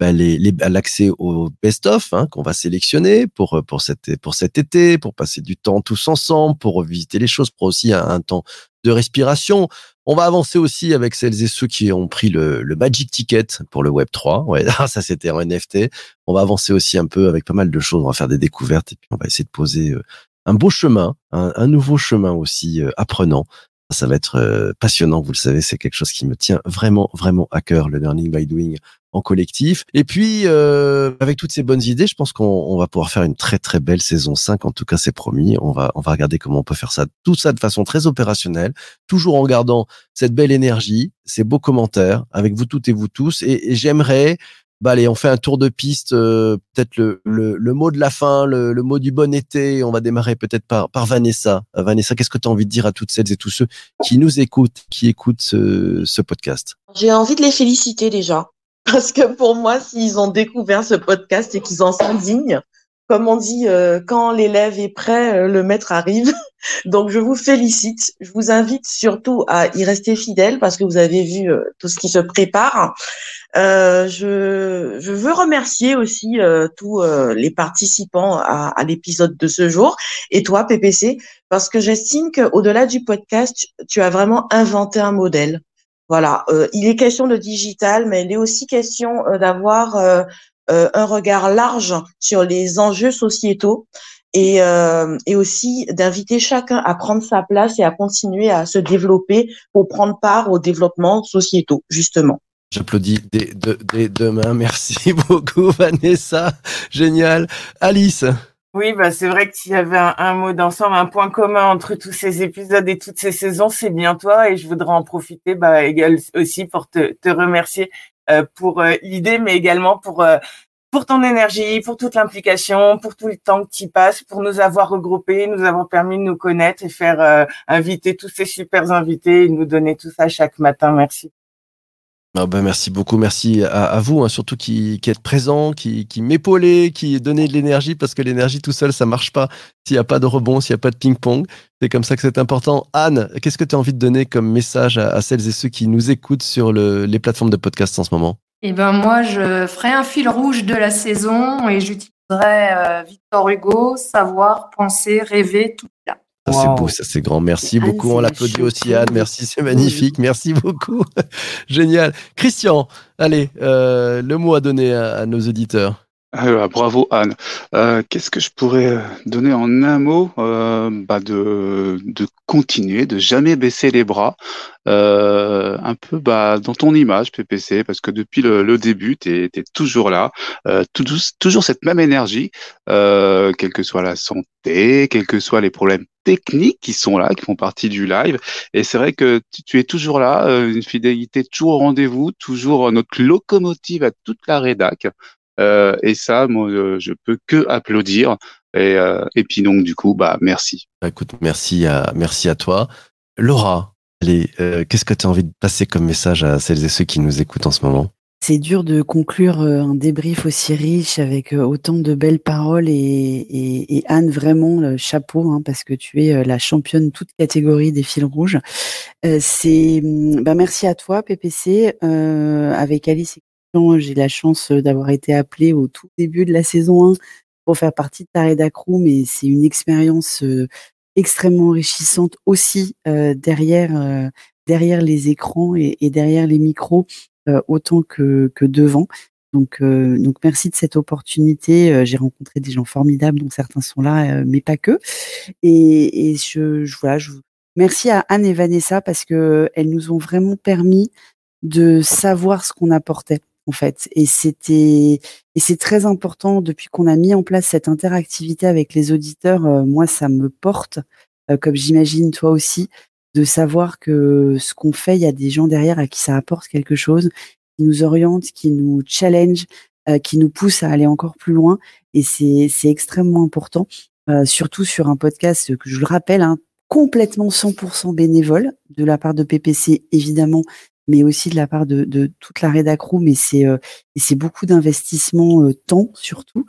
bah, les- l'accès au best-of hein, qu'on va sélectionner pour pour cet pour cet été, pour passer du temps tous ensemble, pour revisiter les choses, pour aussi un temps de respiration. On va avancer aussi avec celles et ceux qui ont pris le, le Magic Ticket pour le Web 3. Ouais, ah, ça c'était en NFT. On va avancer aussi un peu avec pas mal de choses. On va faire des découvertes et puis on va essayer de poser euh, un beau chemin, un, nouveau chemin aussi euh, apprenant. Ça va être euh, passionnant, vous le savez, c'est quelque chose qui me tient vraiment, vraiment à cœur, le learning by doing en collectif. Et puis, euh, avec toutes ces bonnes idées, je pense qu'on on va pouvoir faire une très, très belle saison 5. En tout cas, c'est promis. On va, on va regarder comment on peut faire ça, tout ça de façon très opérationnelle, toujours en gardant cette belle énergie, ces beaux commentaires avec vous toutes et vous tous. Et j'aimerais, bah allez, on fait un tour de piste, euh, peut-être le, le, mot de la fin, le, le mot du bon été. On va démarrer peut-être par, par Vanessa. Euh, Vanessa, qu'est-ce que tu as envie de dire à toutes celles et tous ceux qui nous écoutent, qui écoutent ce, ce podcast? J'ai envie de les féliciter déjà. Parce que pour moi, s'ils ont découvert ce podcast et qu'ils en sont dignes, comme on dit, euh, quand l'élève est prêt, euh, le maître arrive. Donc, je vous félicite. Je vous invite surtout à y rester fidèle parce que vous avez vu euh, tout ce qui se prépare. Je, veux remercier aussi tous les participants à, l'épisode de ce jour et toi, PPC, parce que j'estime qu'au-delà du podcast, tu- tu as vraiment inventé un modèle. Voilà, il est question de digital, mais il est aussi question d'avoir un regard large sur les enjeux sociétaux et, euh, et aussi d'inviter chacun à prendre sa place et à continuer à se développer pour prendre part au développement sociétaux, justement. J'applaudis dès, de- dès demain. Merci beaucoup, Vanessa. Génial. Alice. Oui, bah c'est vrai que s'il y avait un, un mot d'ensemble, un point commun entre tous ces épisodes et toutes ces saisons, c'est bien toi. Et je voudrais en profiter bah, aussi pour te, te remercier euh, pour euh, l'idée, mais également pour euh, pour ton énergie, pour toute l'implication, pour tout le temps que tu y passes, pour nous avoir regroupés, nous avoir permis de nous connaître et faire euh, inviter tous ces super invités et nous donner tout ça chaque matin. Merci. Ah ben merci beaucoup, merci à, vous, hein, surtout qui, êtes présent, qui, qui m'épaulez, qui donnez de l'énergie, parce que l'énergie tout seul, ça marche pas s'il n'y a pas de rebond, s'il n'y a pas de ping-pong. C'est comme ça que c'est important. Anne, qu'est-ce que tu as envie de donner comme message à, celles et ceux qui nous écoutent sur le, les plateformes de podcast en ce moment? Eh ben moi, je ferai un fil rouge de la saison et j'utiliserai euh, Victor Hugo, savoir, penser, rêver, tout là. Ça, c'est beau, ça, c'est grand. Merci Anne, beaucoup. On la l'applaudit aussi. Anne. Merci, c'est magnifique. Merci beaucoup. Génial. Christian, allez, euh, le mot à donner à, à nos auditeurs. Ah, bah, bravo Anne. Euh, Qu'est-ce que je pourrais euh, donner en un mot? Euh, bah de, de continuer, de jamais baisser les bras, euh, un peu bah, dans ton image PPC, parce que depuis le, le début, tu es, toujours là, euh, toujours, toujours cette même énergie, euh, quelle que soit la santé, quels que soient les problèmes techniques qui sont là, qui font partie du live. Et c'est vrai que tu, tu es toujours là, une fidélité toujours au rendez-vous, toujours notre locomotive à toute la rédac. Euh, et ça, moi, euh, je peux que applaudir. Et, euh, et puis donc, du coup, bah, merci. Bah, Écoute, merci à, merci à toi. Laura, allez, euh, qu'est-ce que tu as envie de passer comme message à celles et ceux qui nous écoutent en ce moment? C'est dur de conclure un débrief aussi riche avec autant de belles paroles et, et, et Anne vraiment le chapeau hein, parce que tu es la championne toute catégorie des fils rouges. Euh, c'est hum, bah merci à toi PPC euh, avec Alice et j'ai la chance euh, d'avoir été appelée au tout début de la saison 1 pour faire partie de ta rédac room et c'est une expérience euh, extrêmement enrichissante aussi euh, derrière euh, derrière les écrans et, et derrière les micros autant que, que devant. Donc, euh, donc merci de cette opportunité. J'ai rencontré des gens formidables, dont certains sont là, euh, mais pas que. Et, et je, je voilà, je merci à Anne et Vanessa parce que elles nous ont vraiment permis de savoir ce qu'on apportait en fait. Et c'était et c'est très important depuis qu'on a mis en place cette interactivité avec les auditeurs. euh, moi, ça me porte, euh, comme j'imagine toi aussi, de savoir que ce qu'on fait, il y a des gens derrière à qui ça apporte quelque chose, qui nous oriente, qui nous challenge, euh, qui nous pousse à aller encore plus loin. Et c'est c'est extrêmement important, surtout sur un podcast que je le rappelle, hein, complètement 100% bénévole de la part de PPC évidemment, mais aussi de la part de, toute la rédac room. Et c'est euh, c'est beaucoup d'investissement euh, temps surtout.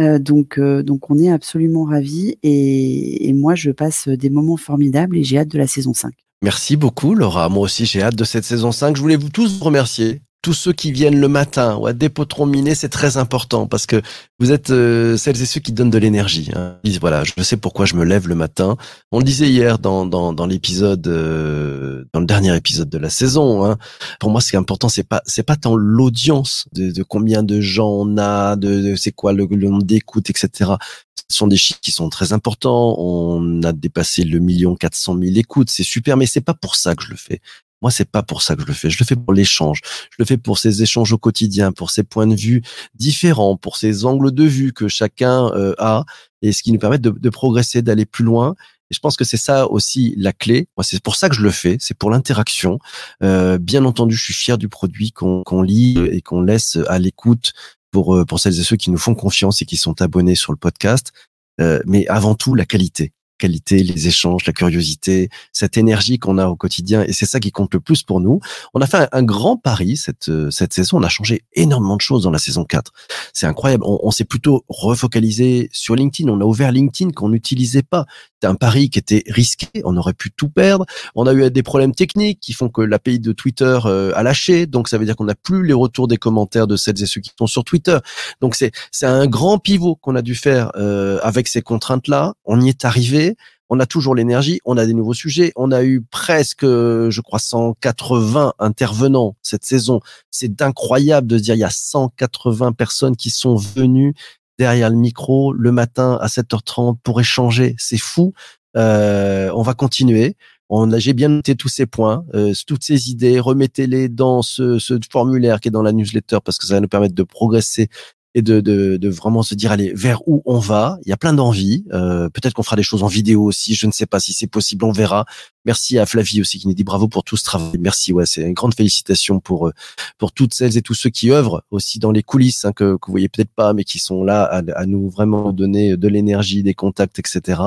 Euh, donc donc on est absolument ravis et, moi je passe des moments formidables et j'ai hâte de la saison 5. Merci beaucoup, Laura. Moi aussi, j'ai hâte de cette saison 5. Je voulais vous tous remercier. Tous ceux qui viennent le matin ou à des potrons minés, c'est très important parce que vous êtes euh, celles et ceux qui donnent de l'énergie. Hein. Ils disent, voilà, je sais pourquoi je me lève le matin. On le disait hier dans, dans, dans l'épisode, euh, dans le dernier épisode de la saison. Hein. Pour moi, ce qui est important, c'est pas c'est pas tant l'audience de, de combien de gens on a, de, de c'est quoi le, le nombre d'écoutes, etc. Ce sont des chiffres qui sont très importants. On a dépassé le million quatre cent mille écoutes, c'est super, mais c'est pas pour ça que je le fais. Moi, c'est pas pour ça que je le fais. Je le fais pour l'échange. Je le fais pour ces échanges au quotidien, pour ces points de vue différents, pour ces angles de vue que chacun euh, a, et ce qui nous permet de, progresser, d'aller plus loin. Je pense que c'est ça aussi la clé. Moi, c'est pour ça que je le fais. C'est pour l'interaction. Euh, bien entendu, je suis fier du produit qu'on qu'on lit et qu'on laisse à l'écoute pour euh, pour celles et ceux qui nous font confiance et qui sont abonnés sur le podcast. Euh, mais avant tout, la qualité qualité, les échanges, la curiosité, cette énergie qu'on a au quotidien, et c'est ça qui compte le plus pour nous. On a fait un, grand pari cette euh, cette saison. On a changé énormément de choses dans la saison 4. C'est incroyable. On, s'est plutôt refocalisé sur LinkedIn. On a ouvert LinkedIn qu'on n'utilisait pas. C'était un pari qui était risqué. On aurait pu tout perdre. On a eu des problèmes techniques qui font que l'API de Twitter euh, a lâché. Donc ça veut dire qu'on n'a plus les retours des commentaires de celles et ceux qui sont sur Twitter. Donc c'est c'est un grand pivot qu'on a dû faire euh, avec ces contraintes là. On y est arrivé on a toujours l'énergie, on a des nouveaux sujets, on a eu presque, je crois, 180 intervenants cette saison. C'est incroyable de se dire, il y a 180 personnes qui sont venues derrière le micro le matin à 7h30 pour échanger. C'est fou. Euh, on va continuer. On a, j'ai bien noté tous ces points, euh, toutes ces idées. Remettez-les dans ce, ce formulaire qui est dans la newsletter parce que ça va nous permettre de progresser et de, de, de vraiment se dire allez vers où on va? Il y a plein d'envies. Euh, Peut-être qu'on fera des choses en vidéo aussi. Je ne sais pas si c'est possible. On verra. Merci à Flavie aussi qui nous dit bravo pour tout ce travail. Merci. Ouais, c'est une grande félicitation pour euh, pour toutes celles et tous ceux qui œuvrent aussi dans les coulisses hein, que que vous voyez peut-être pas, mais qui sont là à, à nous vraiment donner de l'énergie, des contacts, etc.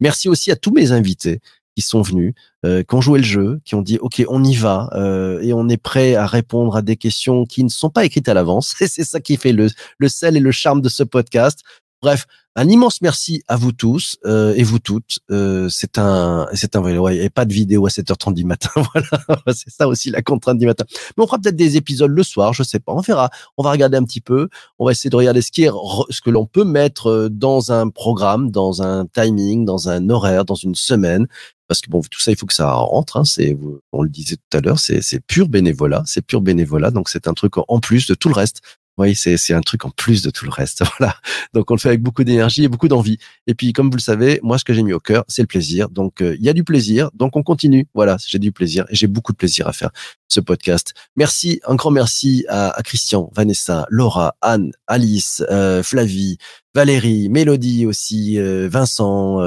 Merci aussi à tous mes invités qui sont venus, euh, qui ont joué le jeu, qui ont dit OK, on y va euh, et on est prêt à répondre à des questions qui ne sont pas écrites à l'avance. Et c'est ça qui fait le, le sel et le charme de ce podcast. Bref, un immense merci à vous tous euh, et vous toutes. Euh, c'est un, c'est un, ouais, et pas de vidéo à 7h30 du matin. voilà, c'est ça aussi la contrainte du matin. Mais on fera peut-être des épisodes le soir, je sais pas. On verra. On va regarder un petit peu. On va essayer de regarder ce qui est, ce que l'on peut mettre euh, dans un programme, dans un timing, dans un horaire, dans une semaine. Parce que bon, tout ça, il faut que ça rentre. Hein, c'est, on le disait tout à l'heure, c'est, pur bénévolat, c'est pur bénévolat. Donc c'est un truc en plus de tout le reste. Oui, c'est un truc en plus de tout le reste. Voilà. Donc on le fait avec beaucoup d'énergie et beaucoup d'envie. Et puis comme vous le savez, moi ce que j'ai mis au cœur, c'est le plaisir. Donc euh, il y a du plaisir, donc on continue. Voilà, j'ai du plaisir et j'ai beaucoup de plaisir à faire ce podcast. Merci, un grand merci à, à Christian, Vanessa, Laura, Anne, Alice, euh, Flavie, Valérie, Mélodie aussi, euh, Vincent.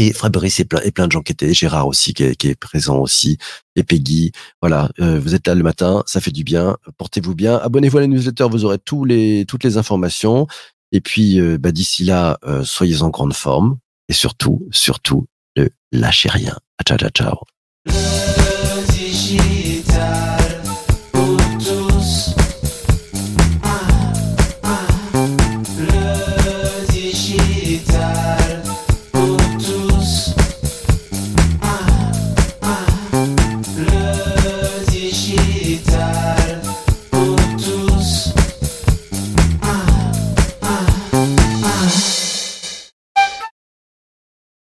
Et Fabrice et plein, de gens qui étaient, Gérard aussi qui est, qui est présent aussi, et Peggy. Voilà, euh, vous êtes là le matin, ça fait du bien. Portez-vous bien. Abonnez-vous à la newsletter, vous aurez tous les, toutes les informations. Et puis, euh, bah, d'ici là, euh, soyez en grande forme. Et surtout, surtout, ne lâchez rien. Ciao, ciao, ciao.